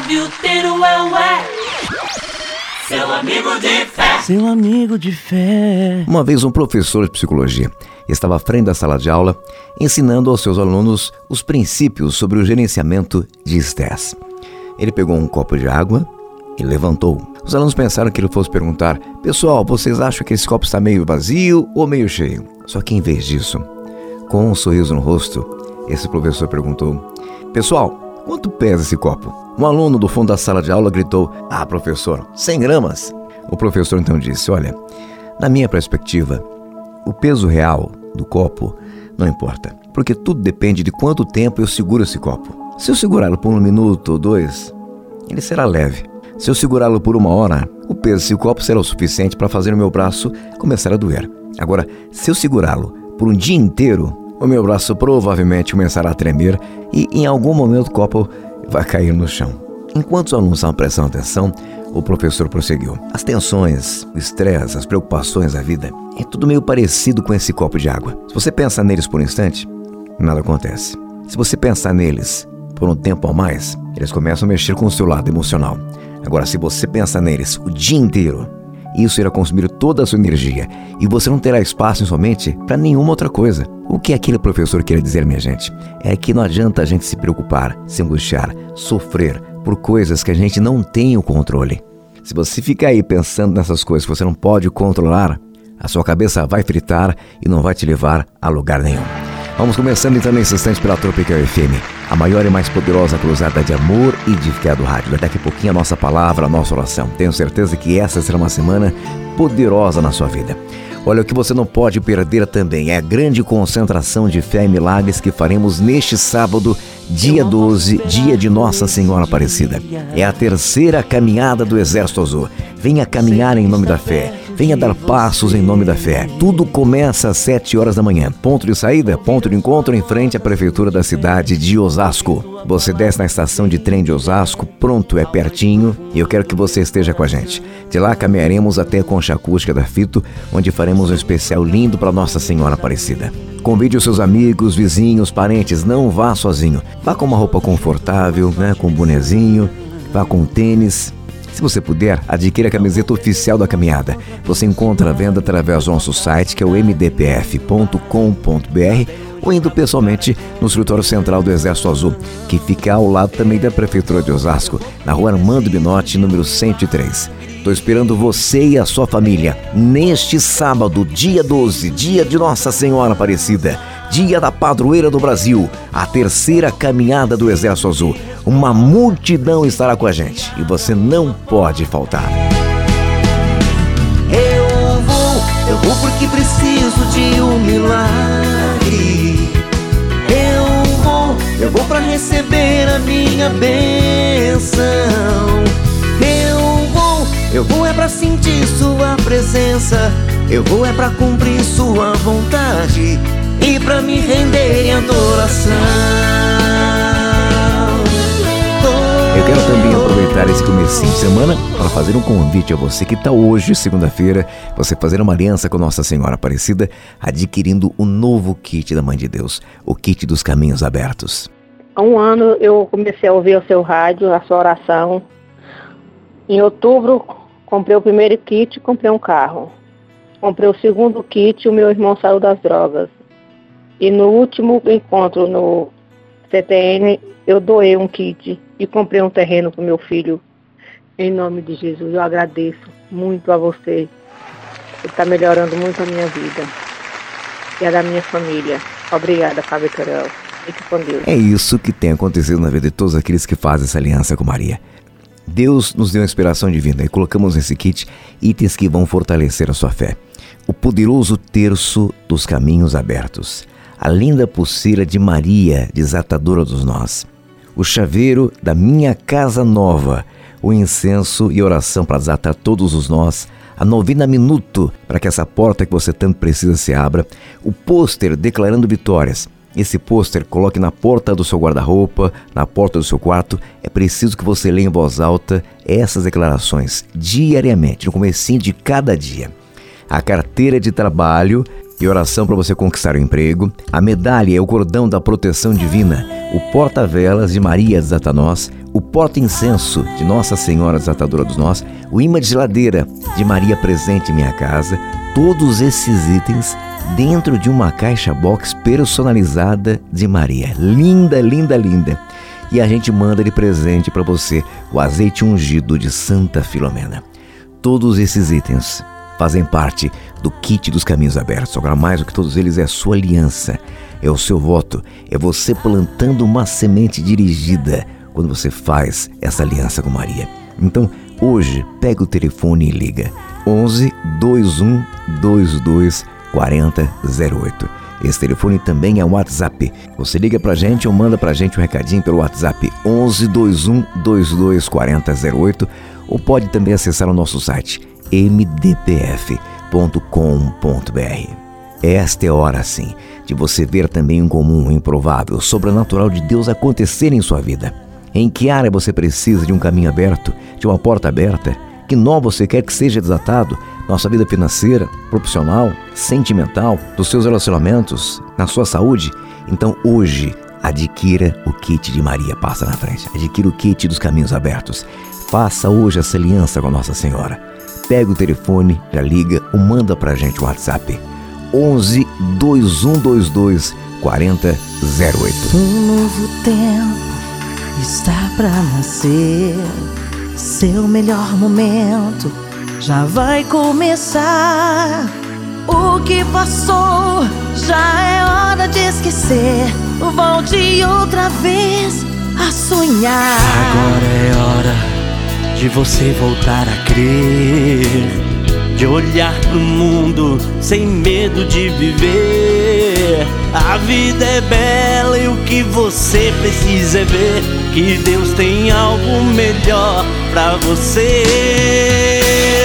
Fábio Teruel seu amigo de fé. Seu amigo de fé. Uma vez um professor de psicologia estava à frente da sala de aula ensinando aos seus alunos os princípios sobre o gerenciamento de estresse. Ele pegou um copo de água e levantou. Os alunos pensaram que ele fosse perguntar: Pessoal, vocês acham que esse copo está meio vazio ou meio cheio? Só que em vez disso, com um sorriso no rosto, esse professor perguntou: Pessoal, quanto pesa esse copo? Um aluno do fundo da sala de aula gritou: Ah, professor, 100 gramas. O professor então disse: Olha, na minha perspectiva, o peso real do copo não importa, porque tudo depende de quanto tempo eu seguro esse copo. Se eu segurá-lo por um minuto ou dois, ele será leve. Se eu segurá-lo por uma hora, o peso desse copo será o suficiente para fazer o meu braço começar a doer. Agora, se eu segurá-lo por um dia inteiro, o meu braço provavelmente começará a tremer e em algum momento o copo vai cair no chão. Enquanto os alunos estavam prestando atenção, o professor prosseguiu. As tensões, o estresse, as preocupações da vida é tudo meio parecido com esse copo de água. Se você pensar neles por um instante, nada acontece. Se você pensar neles por um tempo a mais, eles começam a mexer com o seu lado emocional. Agora, se você pensar neles o dia inteiro, isso irá consumir toda a sua energia e você não terá espaço em sua mente para nenhuma outra coisa. O que aquele professor queria dizer, minha gente, é que não adianta a gente se preocupar, se angustiar, sofrer por coisas que a gente não tem o controle. Se você ficar aí pensando nessas coisas que você não pode controlar, a sua cabeça vai fritar e não vai te levar a lugar nenhum. Vamos começando então nesse instante pela Tropical FM, a maior e mais poderosa cruzada de amor e de fé do rádio. Daqui a pouquinho a nossa palavra, a nossa oração. Tenho certeza que essa será uma semana poderosa na sua vida. Olha, o que você não pode perder também é a grande concentração de fé e milagres que faremos neste sábado, dia 12, dia de Nossa Senhora Aparecida. É a terceira caminhada do Exército Azul. Venha caminhar em nome da fé. Venha dar passos em nome da fé. Tudo começa às 7 horas da manhã. Ponto de saída, ponto de encontro em frente à prefeitura da cidade de Osasco. Você desce na estação de trem de Osasco, pronto, é pertinho, e eu quero que você esteja com a gente. De lá caminharemos até a concha acústica da Fito, onde faremos um especial lindo para Nossa Senhora Aparecida. Convide os seus amigos, vizinhos, parentes, não vá sozinho. Vá com uma roupa confortável, né, com um bonezinho, vá com tênis, se você puder, adquira a camiseta oficial da caminhada. Você encontra a venda através do nosso site, que é o mdpf.com.br, ou indo pessoalmente no escritório central do Exército Azul, que fica ao lado também da Prefeitura de Osasco, na rua Armando Binotti, número 103. Estou esperando você e a sua família neste sábado, dia 12, dia de Nossa Senhora Aparecida, dia da padroeira do Brasil, a terceira caminhada do Exército Azul. Uma multidão estará com a gente e você não pode faltar. Eu vou, eu vou porque preciso de um milagre. Eu vou, eu vou para receber a minha bênção. Eu vou, é para sentir sua presença. Eu vou é para cumprir sua vontade e para me render em adoração. Eu quero também aproveitar esse começo de semana para fazer um convite a você que está hoje, segunda-feira, você fazer uma aliança com Nossa Senhora Aparecida, adquirindo o novo kit da Mãe de Deus, o kit dos caminhos abertos. Há um ano eu comecei a ouvir o seu rádio, a sua oração. Em outubro, comprei o primeiro kit, comprei um carro. Comprei o segundo kit, o meu irmão saiu das drogas. E no último encontro no CTN, eu doei um kit e comprei um terreno para o meu filho. Em nome de Jesus, eu agradeço muito a você. Está melhorando muito a minha vida e a da minha família. Obrigada, Fábio Torel. Fique com Deus. É isso que tem acontecido na vida de todos aqueles que fazem essa aliança com Maria. Deus nos deu inspiração divina e colocamos nesse kit itens que vão fortalecer a sua fé. O poderoso terço dos caminhos abertos. A linda pulseira de Maria, desatadora dos nós o chaveiro da minha casa nova, o incenso e oração para desatar todos os nós, a novena minuto para que essa porta que você tanto precisa se abra, o pôster declarando vitórias. Esse pôster coloque na porta do seu guarda-roupa, na porta do seu quarto. É preciso que você leia em voz alta essas declarações diariamente, no começo de cada dia. A carteira de trabalho e oração para você conquistar o emprego. A medalha é o cordão da proteção divina, o porta-velas de Maria Zatanós, o porta-incenso de Nossa Senhora Desatadora dos Nós, o imã de geladeira de Maria presente em minha casa, todos esses itens dentro de uma caixa box personalizada de Maria. Linda, linda, linda. E a gente manda de presente para você o azeite ungido de Santa Filomena. Todos esses itens fazem parte do kit dos caminhos abertos. Agora, mais do que todos eles, é a sua aliança, é o seu voto, é você plantando uma semente dirigida quando você faz essa aliança com Maria. Então, hoje, pega o telefone e liga 11 21 22 4008. Esse telefone também é WhatsApp. Você liga pra gente ou manda pra gente um recadinho pelo WhatsApp 11 21 22 4008 ou pode também acessar o nosso site mdpf.com.br. Esta é hora sim de você ver também um comum, um improvável, sobrenatural de Deus acontecer em sua vida. Em que área você precisa de um caminho aberto, de uma porta aberta? Que nó você quer que seja desatado? Nossa vida financeira, profissional, sentimental, dos seus relacionamentos, na sua saúde? Então hoje, adquira o kit de Maria Passa na Frente. Adquira o kit dos caminhos abertos. Faça hoje essa aliança com Nossa Senhora. Pega o telefone, já liga ou manda pra gente o WhatsApp. 11 2122 4008. Um novo tempo está pra nascer. Seu melhor momento já vai começar. O que passou já é hora de esquecer. Volte outra vez a sonhar. Agora é hora de você voltar a crer. De olhar pro mundo sem medo de viver. A vida é bela e o que você precisa é ver que Deus tem algo melhor pra você.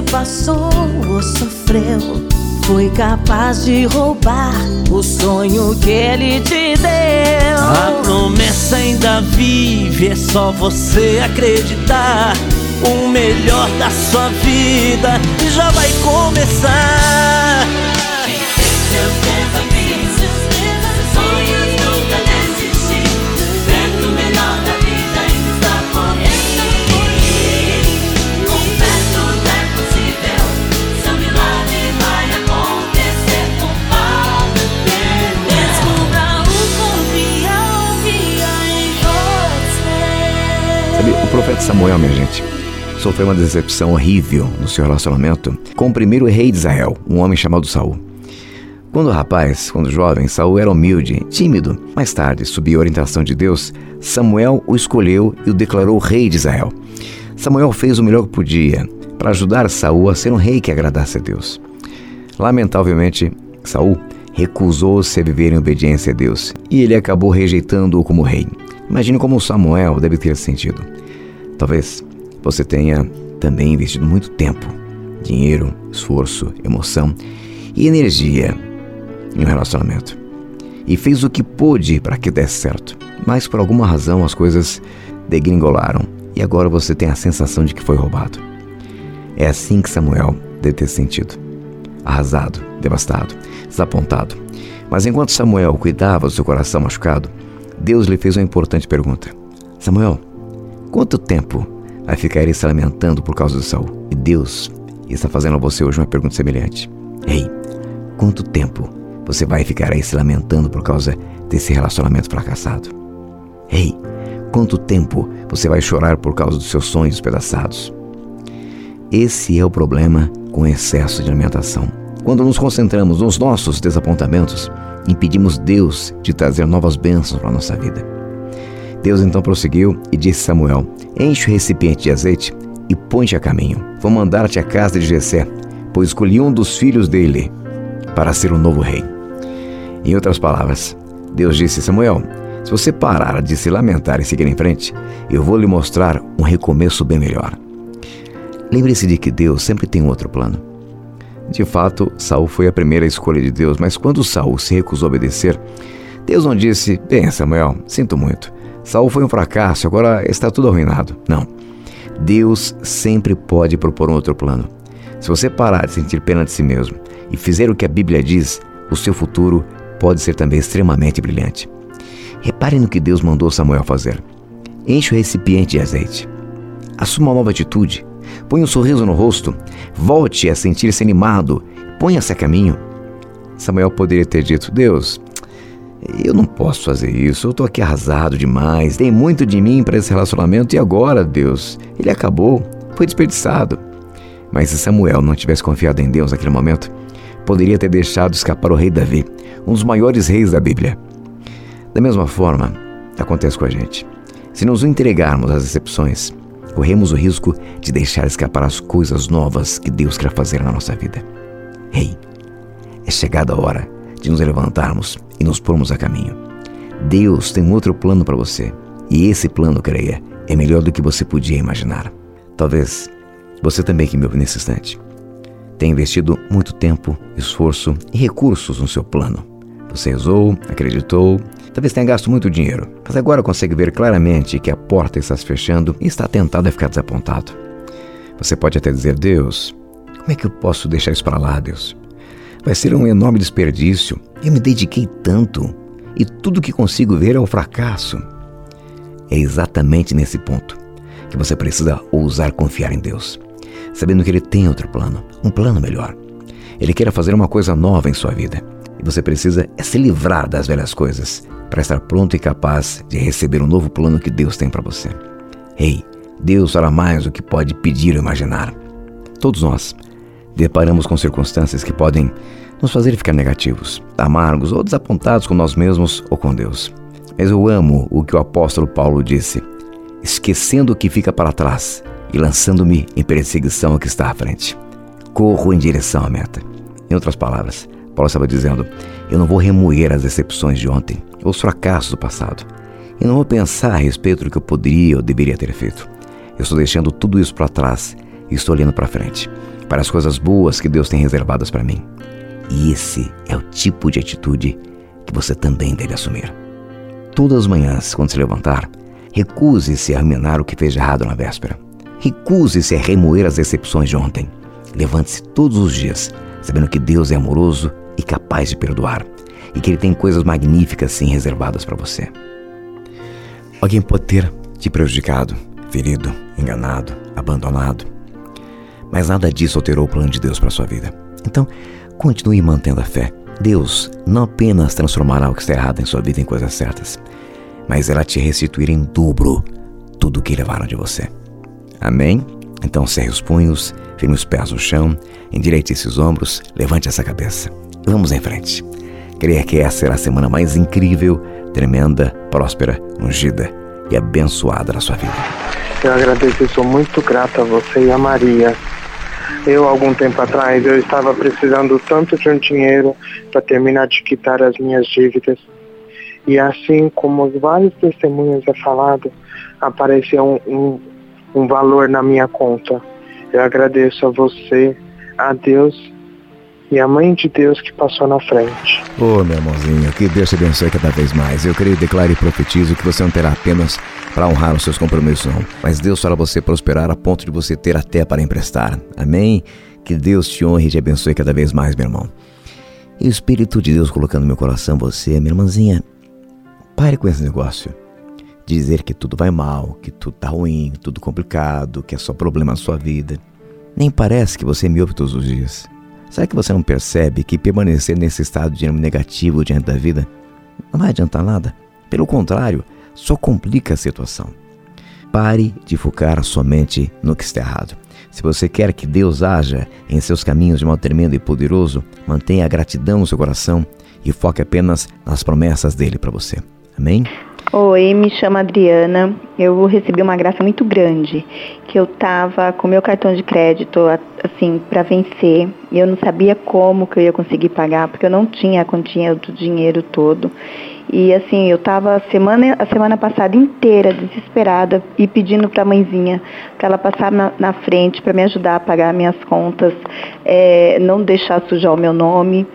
Passou ou sofreu foi capaz de roubar o sonho que ele te deu. A promessa ainda vive, é só você acreditar. O melhor da sua vida já vai começar. Profeta Samuel, minha gente, sofreu uma decepção horrível no seu relacionamento com o primeiro rei de Israel, um homem chamado Saul. Quando rapaz, quando jovem, Saul era humilde, tímido. Mais tarde, sob a orientação de Deus, Samuel o escolheu e o declarou rei de Israel. Samuel fez o melhor que podia para ajudar Saul a ser um rei que agradasse a Deus. Lamentavelmente, Saul recusou-se a viver em obediência a Deus e ele acabou rejeitando-o como rei. Imagine como Samuel deve ter sentido. Talvez você tenha também investido muito tempo, dinheiro, esforço, emoção e energia em um relacionamento. E fez o que pôde para que desse certo. Mas por alguma razão as coisas degringolaram e agora você tem a sensação de que foi roubado. É assim que Samuel deve ter sentido. Arrasado, devastado, desapontado. Mas enquanto Samuel cuidava do seu coração machucado, Deus lhe fez uma importante pergunta: Samuel, quanto tempo vai ficar se lamentando por causa de Saul? E Deus está fazendo a você hoje uma pergunta semelhante: Ei, quanto tempo você vai ficar aí se lamentando por causa desse relacionamento fracassado? Ei, quanto tempo você vai chorar por causa dos seus sonhos despedaçados? Esse é o problema com excesso de alimentação. Quando nos concentramos nos nossos desapontamentos, impedimos Deus de trazer novas bênçãos para a nossa vida. Deus então prosseguiu e disse a Samuel: Enche o recipiente de azeite e põe-te a caminho. Vou mandar-te à casa de Jessé, pois escolhi um dos filhos dele para ser o novo rei. Em outras palavras, Deus disse a Samuel: Se você parar de se lamentar e seguir em frente, eu vou lhe mostrar um recomeço bem melhor. Lembre-se de que Deus sempre tem um outro plano. De fato, Saul foi a primeira escolha de Deus, mas quando Saul se recusou a obedecer, Deus não disse: "Bem, Samuel, sinto muito. Saul foi um fracasso, agora está tudo arruinado". Não. Deus sempre pode propor um outro plano. Se você parar de sentir pena de si mesmo e fizer o que a Bíblia diz, o seu futuro pode ser também extremamente brilhante. Repare no que Deus mandou Samuel fazer. Enche o recipiente de azeite. Assuma uma nova atitude. Põe um sorriso no rosto. Volte a sentir-se animado. Ponha-se a caminho. Samuel poderia ter dito: Deus, eu não posso fazer isso. Eu estou aqui arrasado demais. Dei muito de mim para esse relacionamento e agora, Deus, ele acabou. Foi desperdiçado. Mas se Samuel não tivesse confiado em Deus naquele momento, poderia ter deixado escapar o rei Davi, um dos maiores reis da Bíblia. Da mesma forma, acontece com a gente. Se nos entregarmos às decepções, corremos o risco de deixar escapar as coisas novas que Deus quer fazer na nossa vida. Ei, hey, é chegada a hora de nos levantarmos e nos pormos a caminho. Deus tem um outro plano para você, e esse plano, creia, é melhor do que você podia imaginar. Talvez você também que me ouve nesse instante tenha investido muito tempo, esforço e recursos no seu plano. Você rezou, acreditou, talvez tenha gasto muito dinheiro, mas agora consegue ver claramente que a porta está se fechando e está tentado a ficar desapontado. Você pode até dizer: Deus, como é que eu posso deixar isso para lá, Deus? Vai ser um enorme desperdício. Eu me dediquei tanto e tudo que consigo ver é o fracasso. É exatamente nesse ponto que você precisa ousar confiar em Deus, sabendo que Ele tem outro plano, um plano melhor. Ele quer fazer uma coisa nova em sua vida e você precisa se livrar das velhas coisas para estar pronto e capaz de receber o um novo plano que Deus tem para você. Ei, Deus fará mais do que pode pedir ou imaginar. Todos nós deparamos com circunstâncias que podem nos fazer ficar negativos, amargos ou desapontados com nós mesmos ou com Deus. Mas eu amo o que o apóstolo Paulo disse: esquecendo o que fica para trás e lançando-me em perseguição ao que está à frente. Corro em direção à meta. Em outras palavras, Paulo estava dizendo: Eu não vou remoer as decepções de ontem, os fracassos do passado. Eu não vou pensar a respeito do que eu poderia ou deveria ter feito. Eu estou deixando tudo isso para trás e estou olhando para frente, para as coisas boas que Deus tem reservadas para mim. E esse é o tipo de atitude que você também deve assumir. Todas as manhãs, quando se levantar, recuse-se a ruminar o que fez de errado na véspera. Recuse-se a remoer as decepções de ontem. Levante-se todos os dias, sabendo que Deus é amoroso e capaz de perdoar, e que Ele tem coisas magníficas sim reservadas para você. Alguém pode ter te prejudicado, ferido, enganado, abandonado, mas nada disso alterou o plano de Deus para sua vida. Então, continue mantendo a fé. Deus não apenas transformará o que está errado em sua vida em coisas certas, mas ela te restituir em dobro tudo o que levaram de você. Amém? Então cerre os punhos, firme os pés no chão, endireite esses ombros, levante essa cabeça. Vamos em frente. Creia que essa será a semana mais incrível, tremenda, próspera, ungida e abençoada na sua vida. Eu agradeço sou muito grato a você e a Maria. Eu, algum tempo atrás, eu estava precisando tanto de um dinheiro para terminar de quitar as minhas dívidas. E assim como os vários testemunhos é falado, apareceu um, um, um valor na minha conta. Eu agradeço a você, a Deus e a Mãe de Deus que passou na frente. Ô oh, meu irmãozinho, que Deus te abençoe cada vez mais. Eu creio, declaro e profetizo que você não terá apenas para honrar os seus compromissos, não. Mas Deus fará você prosperar a ponto de você ter até para emprestar. Amém? Que Deus te honre e te abençoe cada vez mais, meu irmão. E o Espírito de Deus colocando no meu coração você, minha irmãzinha, pare com esse negócio. Dizer que tudo vai mal, que tudo tá ruim, tudo complicado, que é só problema na sua vida. Nem parece que você me ouve todos os dias. Será que você não percebe que permanecer nesse estado de ânimo negativo diante da vida não vai adiantar nada? Pelo contrário, só complica a situação. Pare de focar somente no que está errado. Se você quer que Deus haja em seus caminhos de modo tremendo e poderoso, mantenha a gratidão no seu coração e foque apenas nas promessas dele para você. Amém? Oi, me chamo Adriana. Eu recebi uma graça muito grande, que eu tava com meu cartão de crédito assim para vencer, e eu não sabia como que eu ia conseguir pagar, porque eu não tinha a quantia do dinheiro todo. E assim, eu estava a semana, a semana passada inteira desesperada e pedindo para a mãezinha para ela passar na, na frente para me ajudar a pagar minhas contas, é, não deixar sujar o meu nome.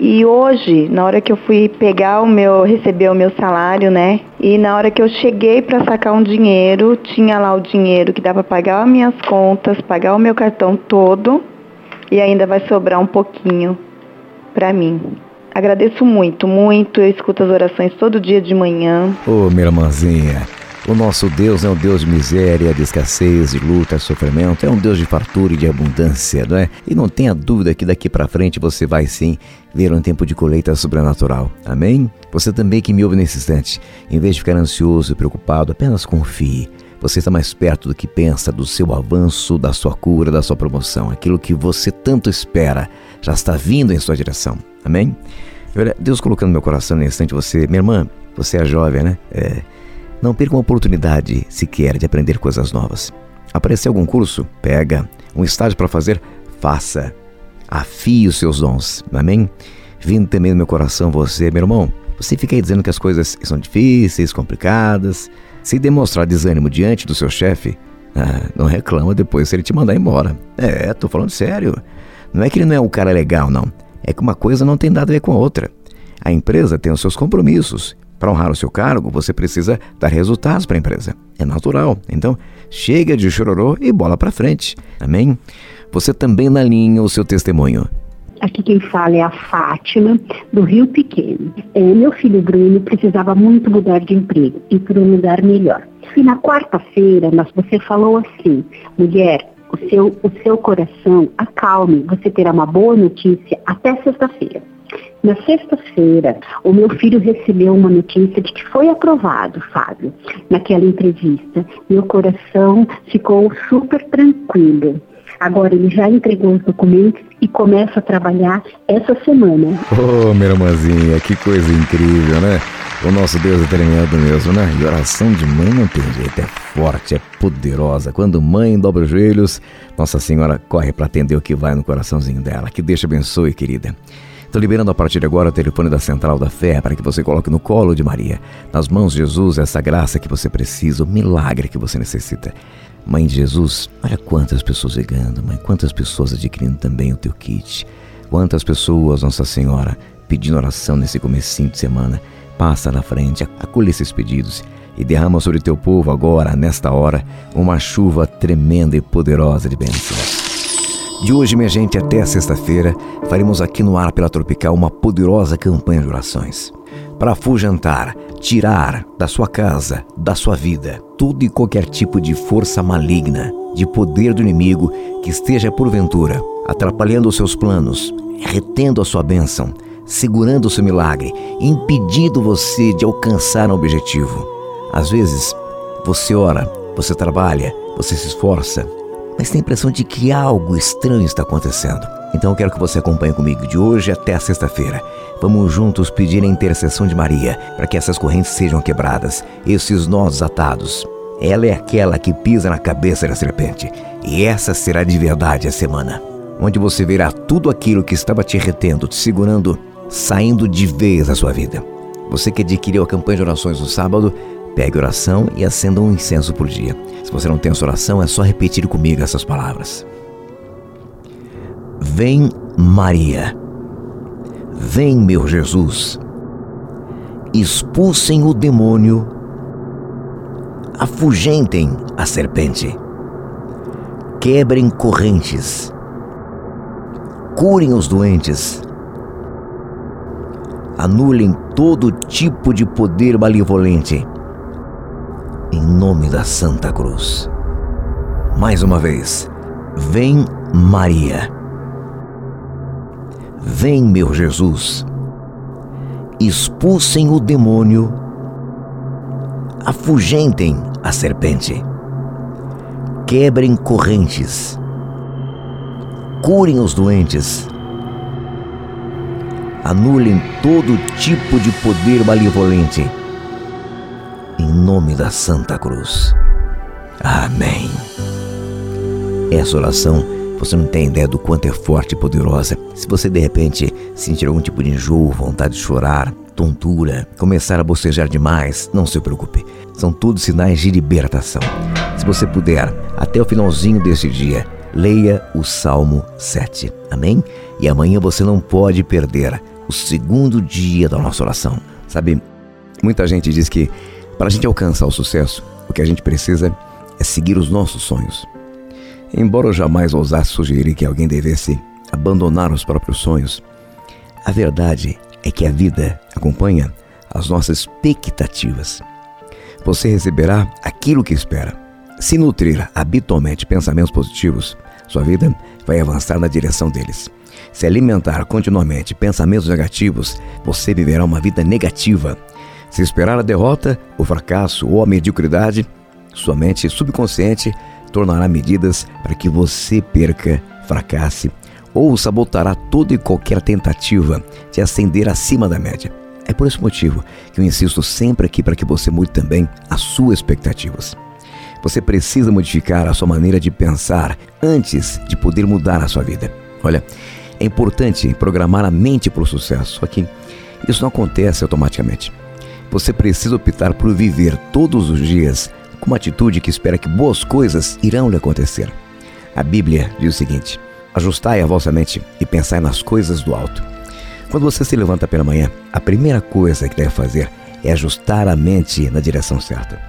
E hoje, na hora que eu fui pegar o meu, receber o meu salário, né? E na hora que eu cheguei para sacar um dinheiro, tinha lá o dinheiro que dava para pagar as minhas contas, pagar o meu cartão todo e ainda vai sobrar um pouquinho para mim. Agradeço muito, muito. Eu escuto as orações todo dia de manhã. Ô, minha irmãzinha, o nosso Deus é um Deus de miséria, de escassez, de luta, sofrimento. É um Deus de fartura e de abundância, não é? E não tenha dúvida que daqui para frente você vai sim ver um tempo de colheita sobrenatural. Amém? Você também que me ouve nesse instante, em vez de ficar ansioso e preocupado, apenas confie. Você está mais perto do que pensa, do seu avanço, da sua cura, da sua promoção. Aquilo que você tanto espera já está vindo em sua direção. Amém? Deus colocando no meu coração nesse instante você, minha irmã, você é jovem, né? É, não perca uma oportunidade sequer de aprender coisas novas. Aparecer algum curso? Pega. Um estágio para fazer? Faça. Afie os seus dons. Amém? Vindo também no meu coração você, meu irmão. Você fica aí dizendo que as coisas são difíceis, complicadas. Se demonstrar desânimo diante do seu chefe, ah, não reclama depois se ele te mandar embora. É, tô falando sério. Não é que ele não é um cara legal, não. É que uma coisa não tem nada a ver com a outra. A empresa tem os seus compromissos para honrar o seu cargo, você precisa dar resultados para a empresa. É natural. Então, chega de chororô e bola para frente. Amém? Você também na linha o seu testemunho. Aqui quem fala é a Fátima, do Rio Pequeno. É, meu filho Bruno precisava muito mudar de emprego e para um lugar melhor. E na quarta-feira, você falou assim, mulher, o seu, o seu coração acalme, você terá uma boa notícia até sexta-feira. Na sexta-feira, o meu filho recebeu uma notícia de que foi aprovado, Fábio, naquela entrevista. Meu coração ficou super tranquilo. Agora ele já entregou os documentos e começa a trabalhar essa semana. Oh, minha irmãzinha, que coisa incrível, né? O nosso Deus é tremendo mesmo, né? E oração de mãe não tem jeito, é forte, é poderosa. Quando mãe dobra os joelhos, Nossa Senhora corre para atender o que vai no coraçãozinho dela. Que Deus abençoe, querida. Estou liberando a partir de agora o telefone da Central da Fé para que você coloque no colo de Maria, nas mãos de Jesus, essa graça que você precisa, o milagre que você necessita. Mãe de Jesus, olha quantas pessoas ligando, mãe, quantas pessoas adquirindo também o teu kit. Quantas pessoas, Nossa Senhora, pedindo oração nesse comecinho de semana. Passa na frente, acolhe esses pedidos e derrama sobre teu povo agora, nesta hora, uma chuva tremenda e poderosa de bênçãos. De hoje, minha gente, até sexta-feira, faremos aqui no Ar pela Tropical uma poderosa campanha de orações. Para afugentar, tirar da sua casa, da sua vida, todo e qualquer tipo de força maligna, de poder do inimigo que esteja porventura atrapalhando os seus planos, retendo a sua bênção, segurando o seu milagre, impedindo você de alcançar um objetivo. Às vezes, você ora, você trabalha, você se esforça, mas tem a impressão de que algo estranho está acontecendo. Então eu quero que você acompanhe comigo de hoje até a sexta-feira. Vamos juntos pedir a intercessão de Maria para que essas correntes sejam quebradas, esses nós atados. Ela é aquela que pisa na cabeça da serpente, e essa será de verdade a semana, onde você verá tudo aquilo que estava te retendo, te segurando, saindo de vez da sua vida. Você que adquiriu a campanha de orações no sábado, Pegue oração e acenda um incenso por dia. Se você não tem essa oração, é só repetir comigo essas palavras. Vem Maria. Vem meu Jesus. Expulsem o demônio. Afugentem a serpente. Quebrem correntes. Curem os doentes. Anulem todo tipo de poder malevolente em nome da Santa Cruz. Mais uma vez, vem Maria. Vem, meu Jesus. Expulsem o demônio. Afugentem a serpente. Quebrem correntes. Curem os doentes. Anulem todo tipo de poder malevolente nome da Santa Cruz. Amém. Essa oração, você não tem ideia do quanto é forte e poderosa. Se você de repente sentir algum tipo de enjoo, vontade de chorar, tontura, começar a bocejar demais, não se preocupe. São todos sinais de libertação. Se você puder, até o finalzinho deste dia, leia o Salmo 7. Amém? E amanhã você não pode perder o segundo dia da nossa oração. Sabe, muita gente diz que para a gente alcançar o sucesso, o que a gente precisa é seguir os nossos sonhos. Embora eu jamais ousasse sugerir que alguém devesse abandonar os próprios sonhos, a verdade é que a vida acompanha as nossas expectativas. Você receberá aquilo que espera. Se nutrir habitualmente pensamentos positivos, sua vida vai avançar na direção deles. Se alimentar continuamente pensamentos negativos, você viverá uma vida negativa. Se esperar a derrota, o fracasso ou a mediocridade, sua mente subconsciente tornará medidas para que você perca, fracasse ou sabotará toda e qualquer tentativa de ascender acima da média. É por esse motivo que eu insisto sempre aqui para que você mude também as suas expectativas. Você precisa modificar a sua maneira de pensar antes de poder mudar a sua vida. Olha, é importante programar a mente para o sucesso, só que isso não acontece automaticamente. Você precisa optar por viver todos os dias com uma atitude que espera que boas coisas irão lhe acontecer. A Bíblia diz o seguinte: Ajustai a vossa mente e pensai nas coisas do alto. Quando você se levanta pela manhã, a primeira coisa que deve fazer é ajustar a mente na direção certa.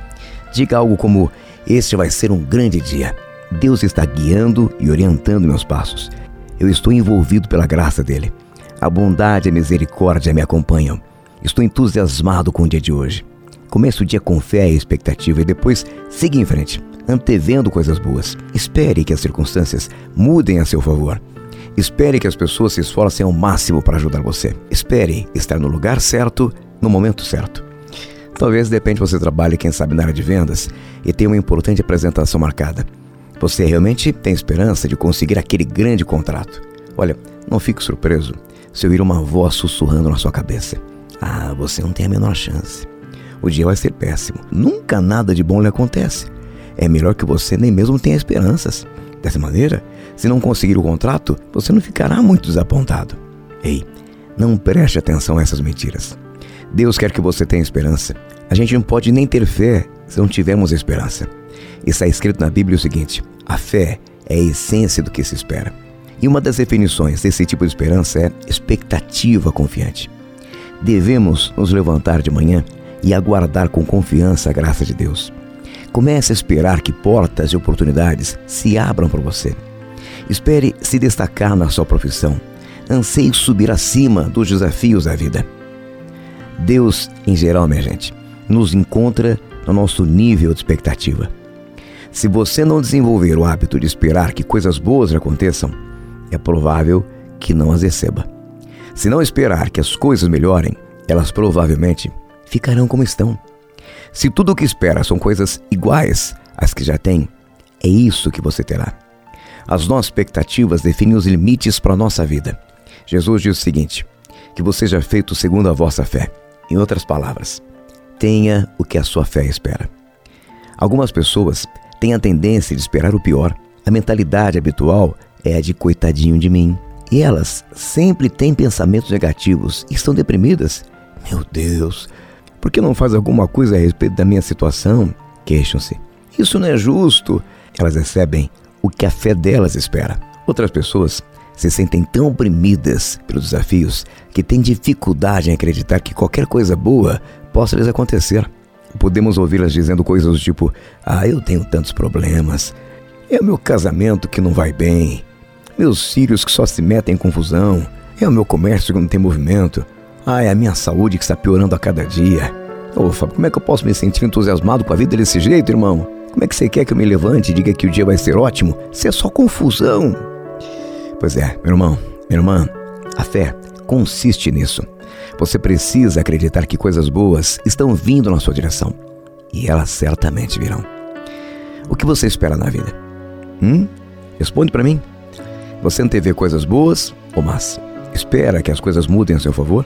Diga algo como: Este vai ser um grande dia. Deus está guiando e orientando meus passos. Eu estou envolvido pela graça dele. A bondade e a misericórdia me acompanham. Estou entusiasmado com o dia de hoje. Comece o dia com fé e expectativa e depois siga em frente antevendo coisas boas. Espere que as circunstâncias mudem a seu favor. Espere que as pessoas se esforcem ao máximo para ajudar você. Espere estar no lugar certo, no momento certo. Talvez de repente você trabalhe, quem sabe, na área de vendas e tenha uma importante apresentação marcada. Você realmente tem esperança de conseguir aquele grande contrato. Olha, não fique surpreso se ouvir uma voz sussurrando na sua cabeça. Ah, você não tem a menor chance. O dia vai ser péssimo. Nunca nada de bom lhe acontece é melhor que você nem mesmo tenha esperanças. Dessa maneira, se não conseguir o contrato, você não ficará muito desapontado. Ei, não preste atenção a essas mentiras. Deus quer que você tenha esperança. A gente não pode nem ter fé se não tivermos esperança. Está escrito na Bíblia o seguinte: a fé é a essência do que se espera. E uma das definições desse tipo de esperança é expectativa confiante. Devemos nos levantar de manhã e aguardar com confiança a graça de Deus. Comece a esperar que portas e oportunidades se abram para você. Espere se destacar na sua profissão. Anseie subir acima dos desafios da vida. Deus, em geral, minha gente, nos encontra no nosso nível de expectativa. Se você não desenvolver o hábito de esperar que coisas boas aconteçam, é provável que não as receba. Se não esperar que as coisas melhorem, elas provavelmente ficarão como estão. Se tudo o que espera são coisas iguais às que já tem, é isso que você terá. As nossas expectativas definem os limites para a nossa vida. Jesus diz o seguinte: que você seja feito segundo a vossa fé. Em outras palavras, tenha o que a sua fé espera. Algumas pessoas têm a tendência de esperar o pior. A mentalidade habitual é a de coitadinho de mim. E elas sempre têm pensamentos negativos e estão deprimidas. Meu Deus, por que não faz alguma coisa a respeito da minha situação? Queixam-se. Isso não é justo. Elas recebem o que a fé delas espera. Outras pessoas se sentem tão oprimidas pelos desafios que têm dificuldade em acreditar que qualquer coisa boa possa lhes acontecer. Podemos ouvi-las dizendo coisas do tipo: Ah, eu tenho tantos problemas. É o meu casamento que não vai bem. Meus filhos que só se metem em confusão. É o meu comércio que não tem movimento. Ah, é a minha saúde que está piorando a cada dia. Ô, Fábio, como é que eu posso me sentir entusiasmado com a vida desse jeito, irmão? Como é que você quer que eu me levante e diga que o dia vai ser ótimo? Isso é só confusão. Pois é, meu irmão, minha irmã, a fé consiste nisso. Você precisa acreditar que coisas boas estão vindo na sua direção. E elas certamente virão. O que você espera na vida? Hum? Responde para mim. Você antevê coisas boas ou más? Espera que as coisas mudem a seu favor?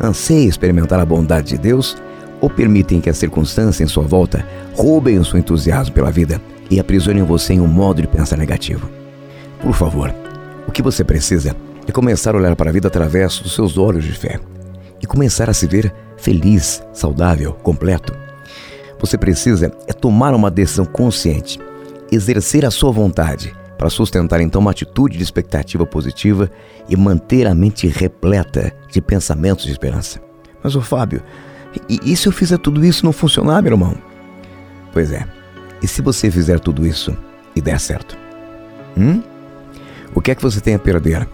anseia experimentar a bondade de Deus ou permitem que as circunstâncias em sua volta roubem o seu entusiasmo pela vida e aprisionem você em um modo de pensar negativo? Por favor, o que você precisa é começar a olhar para a vida através dos seus olhos de fé. e começar a se ver feliz, saudável, completo. Você precisa é tomar uma decisão consciente, exercer a sua vontade para sustentar então uma atitude de expectativa positiva e manter a mente repleta de pensamentos de esperança. Mas o Fábio, e, e se eu fizer tudo isso não funcionar, meu irmão? Pois é. E se você fizer tudo isso e der certo? Hum? O que é que você tem a perder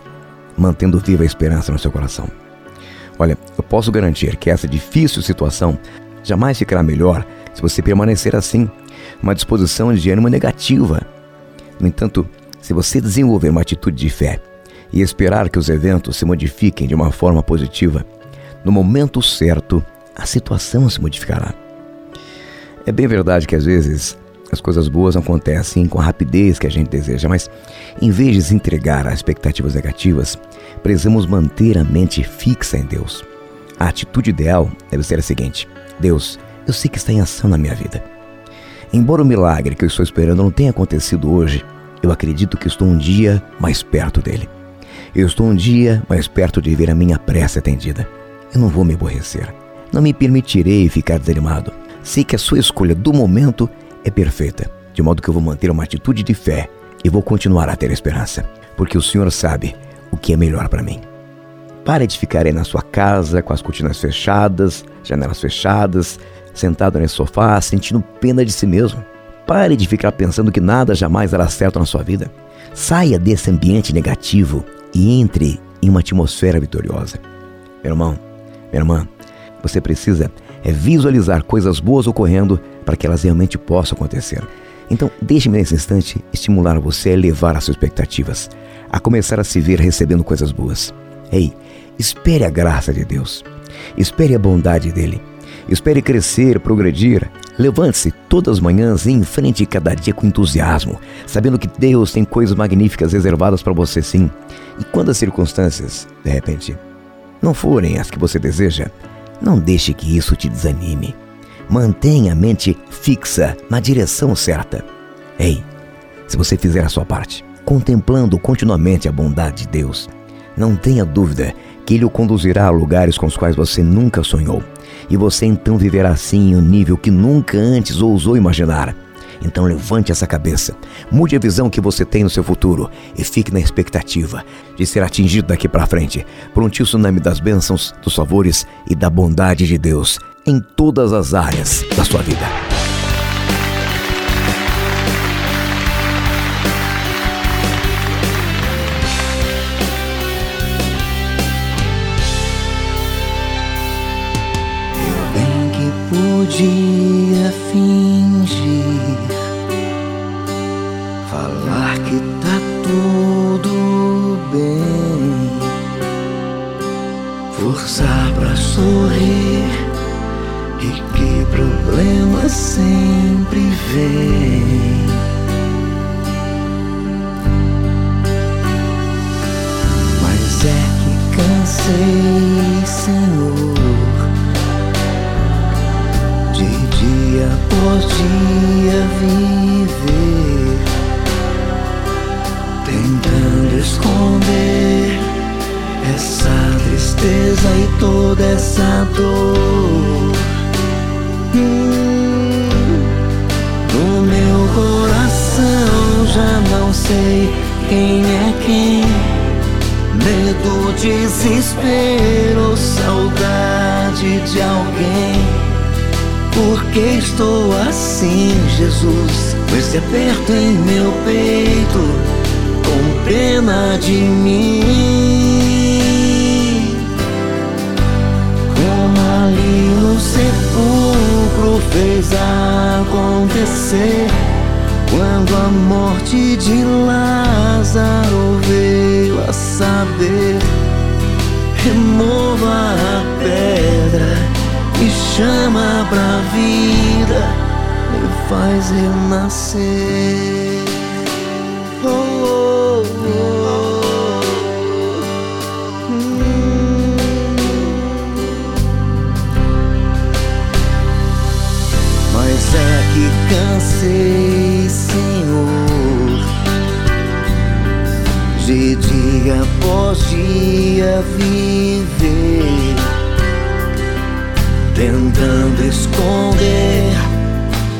mantendo viva a esperança no seu coração? Olha, eu posso garantir que essa difícil situação jamais ficará melhor se você permanecer assim, uma disposição de ânimo negativa. No entanto, se você desenvolver uma atitude de fé e esperar que os eventos se modifiquem de uma forma positiva, no momento certo, a situação se modificará. É bem verdade que às vezes as coisas boas acontecem com a rapidez que a gente deseja, mas em vez de se entregar a expectativas negativas, precisamos manter a mente fixa em Deus. A atitude ideal deve ser a seguinte: Deus, eu sei que está em ação na minha vida. Embora o milagre que eu estou esperando não tenha acontecido hoje, eu acredito que estou um dia mais perto dele. Eu estou um dia mais perto de ver a minha prece atendida. Eu não vou me aborrecer. Não me permitirei ficar desanimado. Sei que a sua escolha do momento é perfeita, de modo que eu vou manter uma atitude de fé e vou continuar a ter esperança, porque o Senhor sabe o que é melhor para mim. Pare de ficar aí na sua casa com as cortinas fechadas, janelas fechadas, sentado nesse sofá, sentindo pena de si mesmo. Pare de ficar pensando que nada jamais dará certo na sua vida. Saia desse ambiente negativo e entre em uma atmosfera vitoriosa. Meu irmão, minha irmã, você precisa é visualizar coisas boas ocorrendo para que elas realmente possam acontecer. Então, deixe-me nesse instante estimular você a elevar as suas expectativas, a começar a se ver recebendo coisas boas. Ei, espere a graça de Deus, espere a bondade dele, espere crescer, progredir. Levante-se todas as manhãs e enfrente cada dia com entusiasmo, sabendo que Deus tem coisas magníficas reservadas para você sim. E quando as circunstâncias, de repente, não forem as que você deseja, não deixe que isso te desanime. Mantenha a mente fixa na direção certa. Ei, se você fizer a sua parte, contemplando continuamente a bondade de Deus, não tenha dúvida que Ele o conduzirá a lugares com os quais você nunca sonhou. E você então viverá assim em um nível que nunca antes ousou imaginar. Então levante essa cabeça, mude a visão que você tem no seu futuro e fique na expectativa de ser atingido daqui para frente por um tsunami das bênçãos, dos favores e da bondade de Deus em todas as áreas da sua vida. Podia fingir Falar que tá tudo bem Forçar pra sorrir E que problema sempre vem. Mas é que cansei, Senhor dia após dia viver, tentando esconder essa tristeza e toda essa dor. Hum, meu coração já não sei quem é quem. Medo, desespero, saudade de alguém. Porque estou assim, Jesus? Com esse aperto em meu peito, com pena de mim. Como ali no sepulcro fez acontecer. Quando a morte de Lázaro veio a saber, remova a pedra me chama pra vida, me faz renascer. Oh, oh, oh. Mas é que cansei, Senhor, de dia após dia viver tentando esconder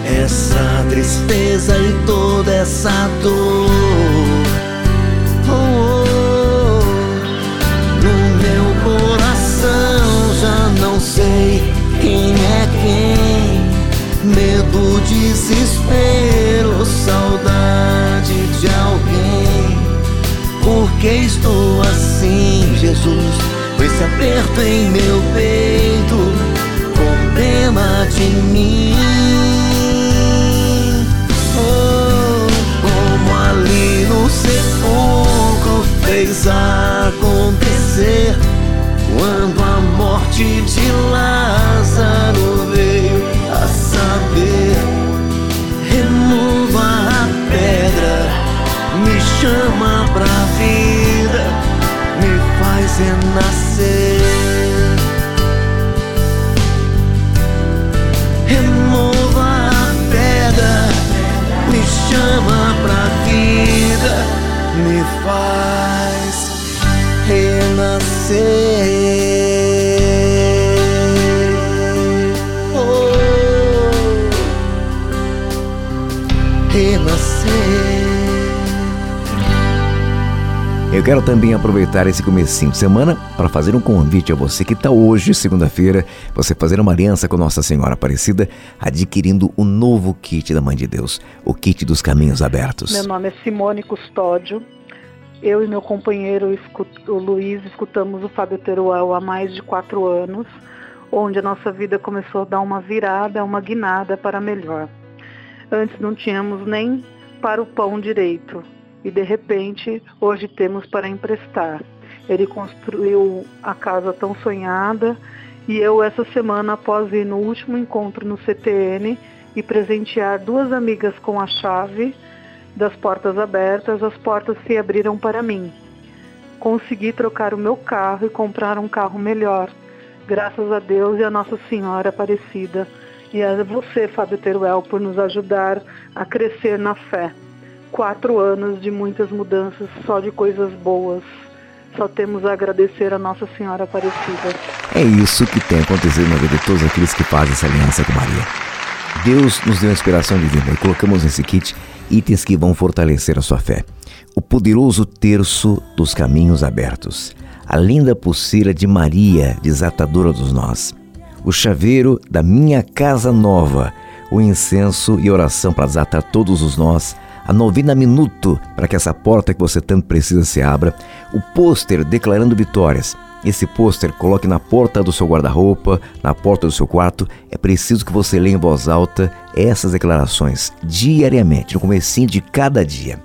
essa tristeza e toda essa dor. Oh, oh, no meu coração já não sei quem é quem. Medo, desespero, saudade de alguém. Por que estou assim, Jesus? Com esse aperto em meu peito, de mim. Oh, como ali no sepulcro fez acontecer quando a morte de Lázaro veio a saber. Remova a pedra, me chama pra vida, me faz renascer. Chama pra vida, me faz renascer. Oh, renascer. Eu quero também aproveitar esse comecinho de semana para fazer um convite a você que está hoje, segunda-feira, você fazer uma aliança com Nossa Senhora Aparecida, adquirindo o novo kit da Mãe de Deus, o kit dos caminhos abertos. Meu nome é Simone Custódio. Eu e meu companheiro o Luiz escutamos o Fábio Teruel há mais de quatro anos, onde a nossa vida começou a dar uma virada, uma guinada para melhor. Antes não tínhamos nem para o pão direito e de repente hoje temos para emprestar. Ele construiu a casa tão sonhada e eu essa semana após ir no último encontro no CTN e presentear duas amigas com a chave das portas abertas, as portas se abriram para mim. Consegui trocar o meu carro e comprar um carro melhor, graças a Deus e a Nossa Senhora Aparecida. E a você, Fábio Teruel, por nos ajudar a crescer na fé. Quatro anos de muitas mudanças, só de coisas boas. Só temos a agradecer a Nossa Senhora Aparecida. É isso que tem acontecido na vida de todos aqueles que fazem essa aliança com Maria. Deus nos deu a inspiração divina e colocamos nesse kit itens que vão fortalecer a sua fé. O poderoso terço dos caminhos abertos, a linda pulseira de Maria, desatadora dos nós, o chaveiro da minha casa nova, o incenso e oração para desatar todos os nós, a novena minuto para que essa porta que você tanto precisa se abra, o pôster declarando vitórias. Esse pôster coloque na porta do seu guarda-roupa, na porta do seu quarto. É preciso que você leia em voz alta essas declarações diariamente, no comecinho de cada dia.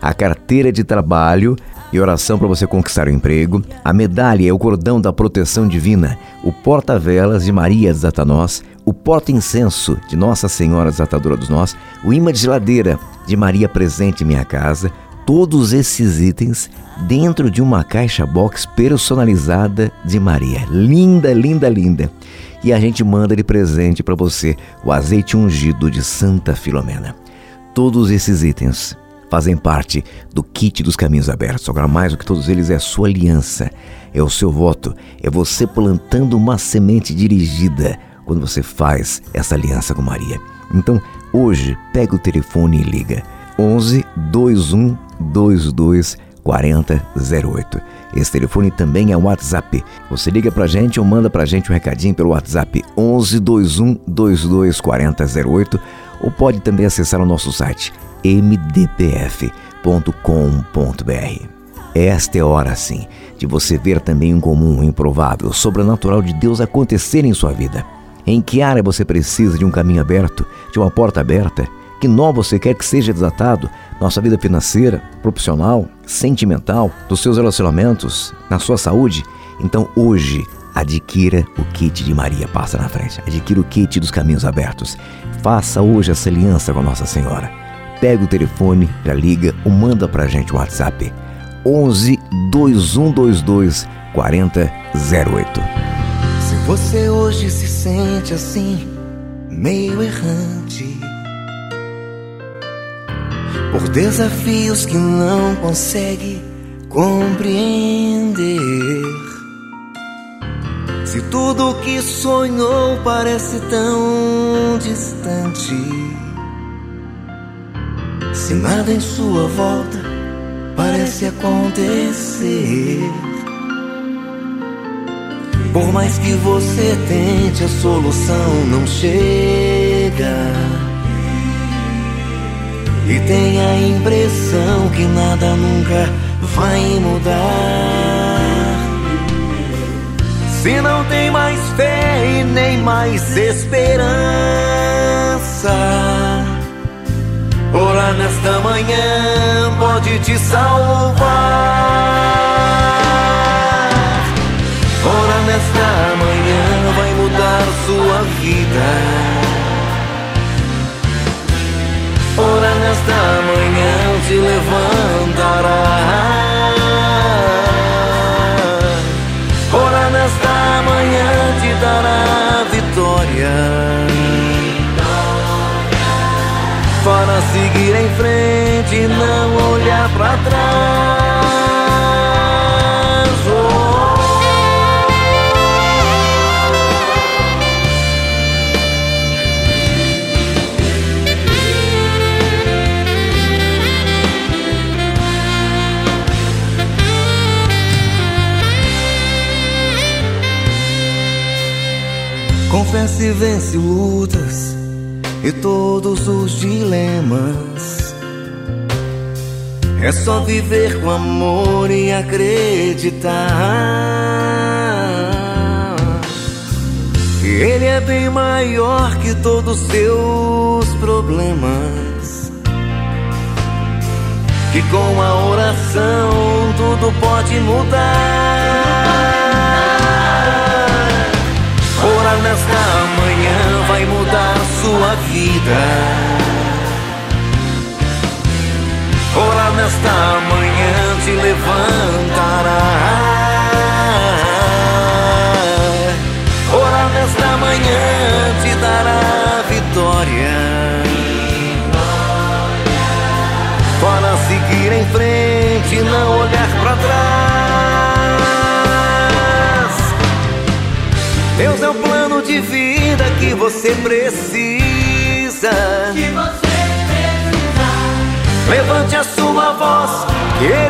A carteira de trabalho e oração para você conquistar o emprego. A medalha é o cordão da proteção divina. O porta-velas de Maria desata nós. O porta-incenso de Nossa Senhora desatadora dos nós. O imã de geladeira de Maria presente em minha casa. Todos esses itens dentro de uma caixa box personalizada de Maria. Linda, linda, linda. E a gente manda de presente para você o azeite ungido de Santa Filomena. Todos esses itens fazem parte do kit dos caminhos abertos. Agora, mais do que todos eles, é a sua aliança, é o seu voto, é você plantando uma semente dirigida quando você faz essa aliança com Maria. Então, hoje, pega o telefone e liga. 11 21 22 4008. Esse telefone também é o WhatsApp. Você liga pra gente ou manda pra gente um recadinho pelo WhatsApp 11 21 22 4008 ou pode também acessar o nosso site mdpf.com.br. Esta é hora, sim, de você ver também um comum, um improvável, sobrenatural de Deus acontecer em sua vida. Em que área você precisa de um caminho aberto, de uma porta aberta? Que nó você quer que seja desatado? Nossa vida financeira, profissional, sentimental, dos seus relacionamentos, na sua saúde? Então hoje, adquira o kit de Maria Passa na Frente. Adquira o kit dos caminhos abertos. Faça hoje essa aliança com Nossa Senhora. Pega o telefone, já liga ou manda pra gente o WhatsApp. 11 2122 4008. Se você hoje se sente assim, meio errante, por desafios que não consegue compreender, Se tudo que sonhou parece tão distante, se nada em sua volta parece acontecer. Por mais que você tente, a solução não chega. E tem a impressão que nada nunca vai mudar. Se não tem mais fé e nem mais esperança, orar nesta manhã pode te salvar. Orar nesta manhã vai mudar sua vida. Ora nesta manhã te levantará. Ora nesta manhã te dará seguir em frente não olhar para trás. Oh. Confessa e vence lutas e todos os dilemas. É só viver com amor e acreditar Ele é bem maior que todos os seus problemas. Que com a oração tudo pode mudar. Orar nesta manhã vai mudar sua vida. Orar nesta manhã te levantará. Orar nesta manhã te dará vitória. Para seguir em frente não olhar para trás. Deus é o plano de vida que você precisa. Levante a sua voz, que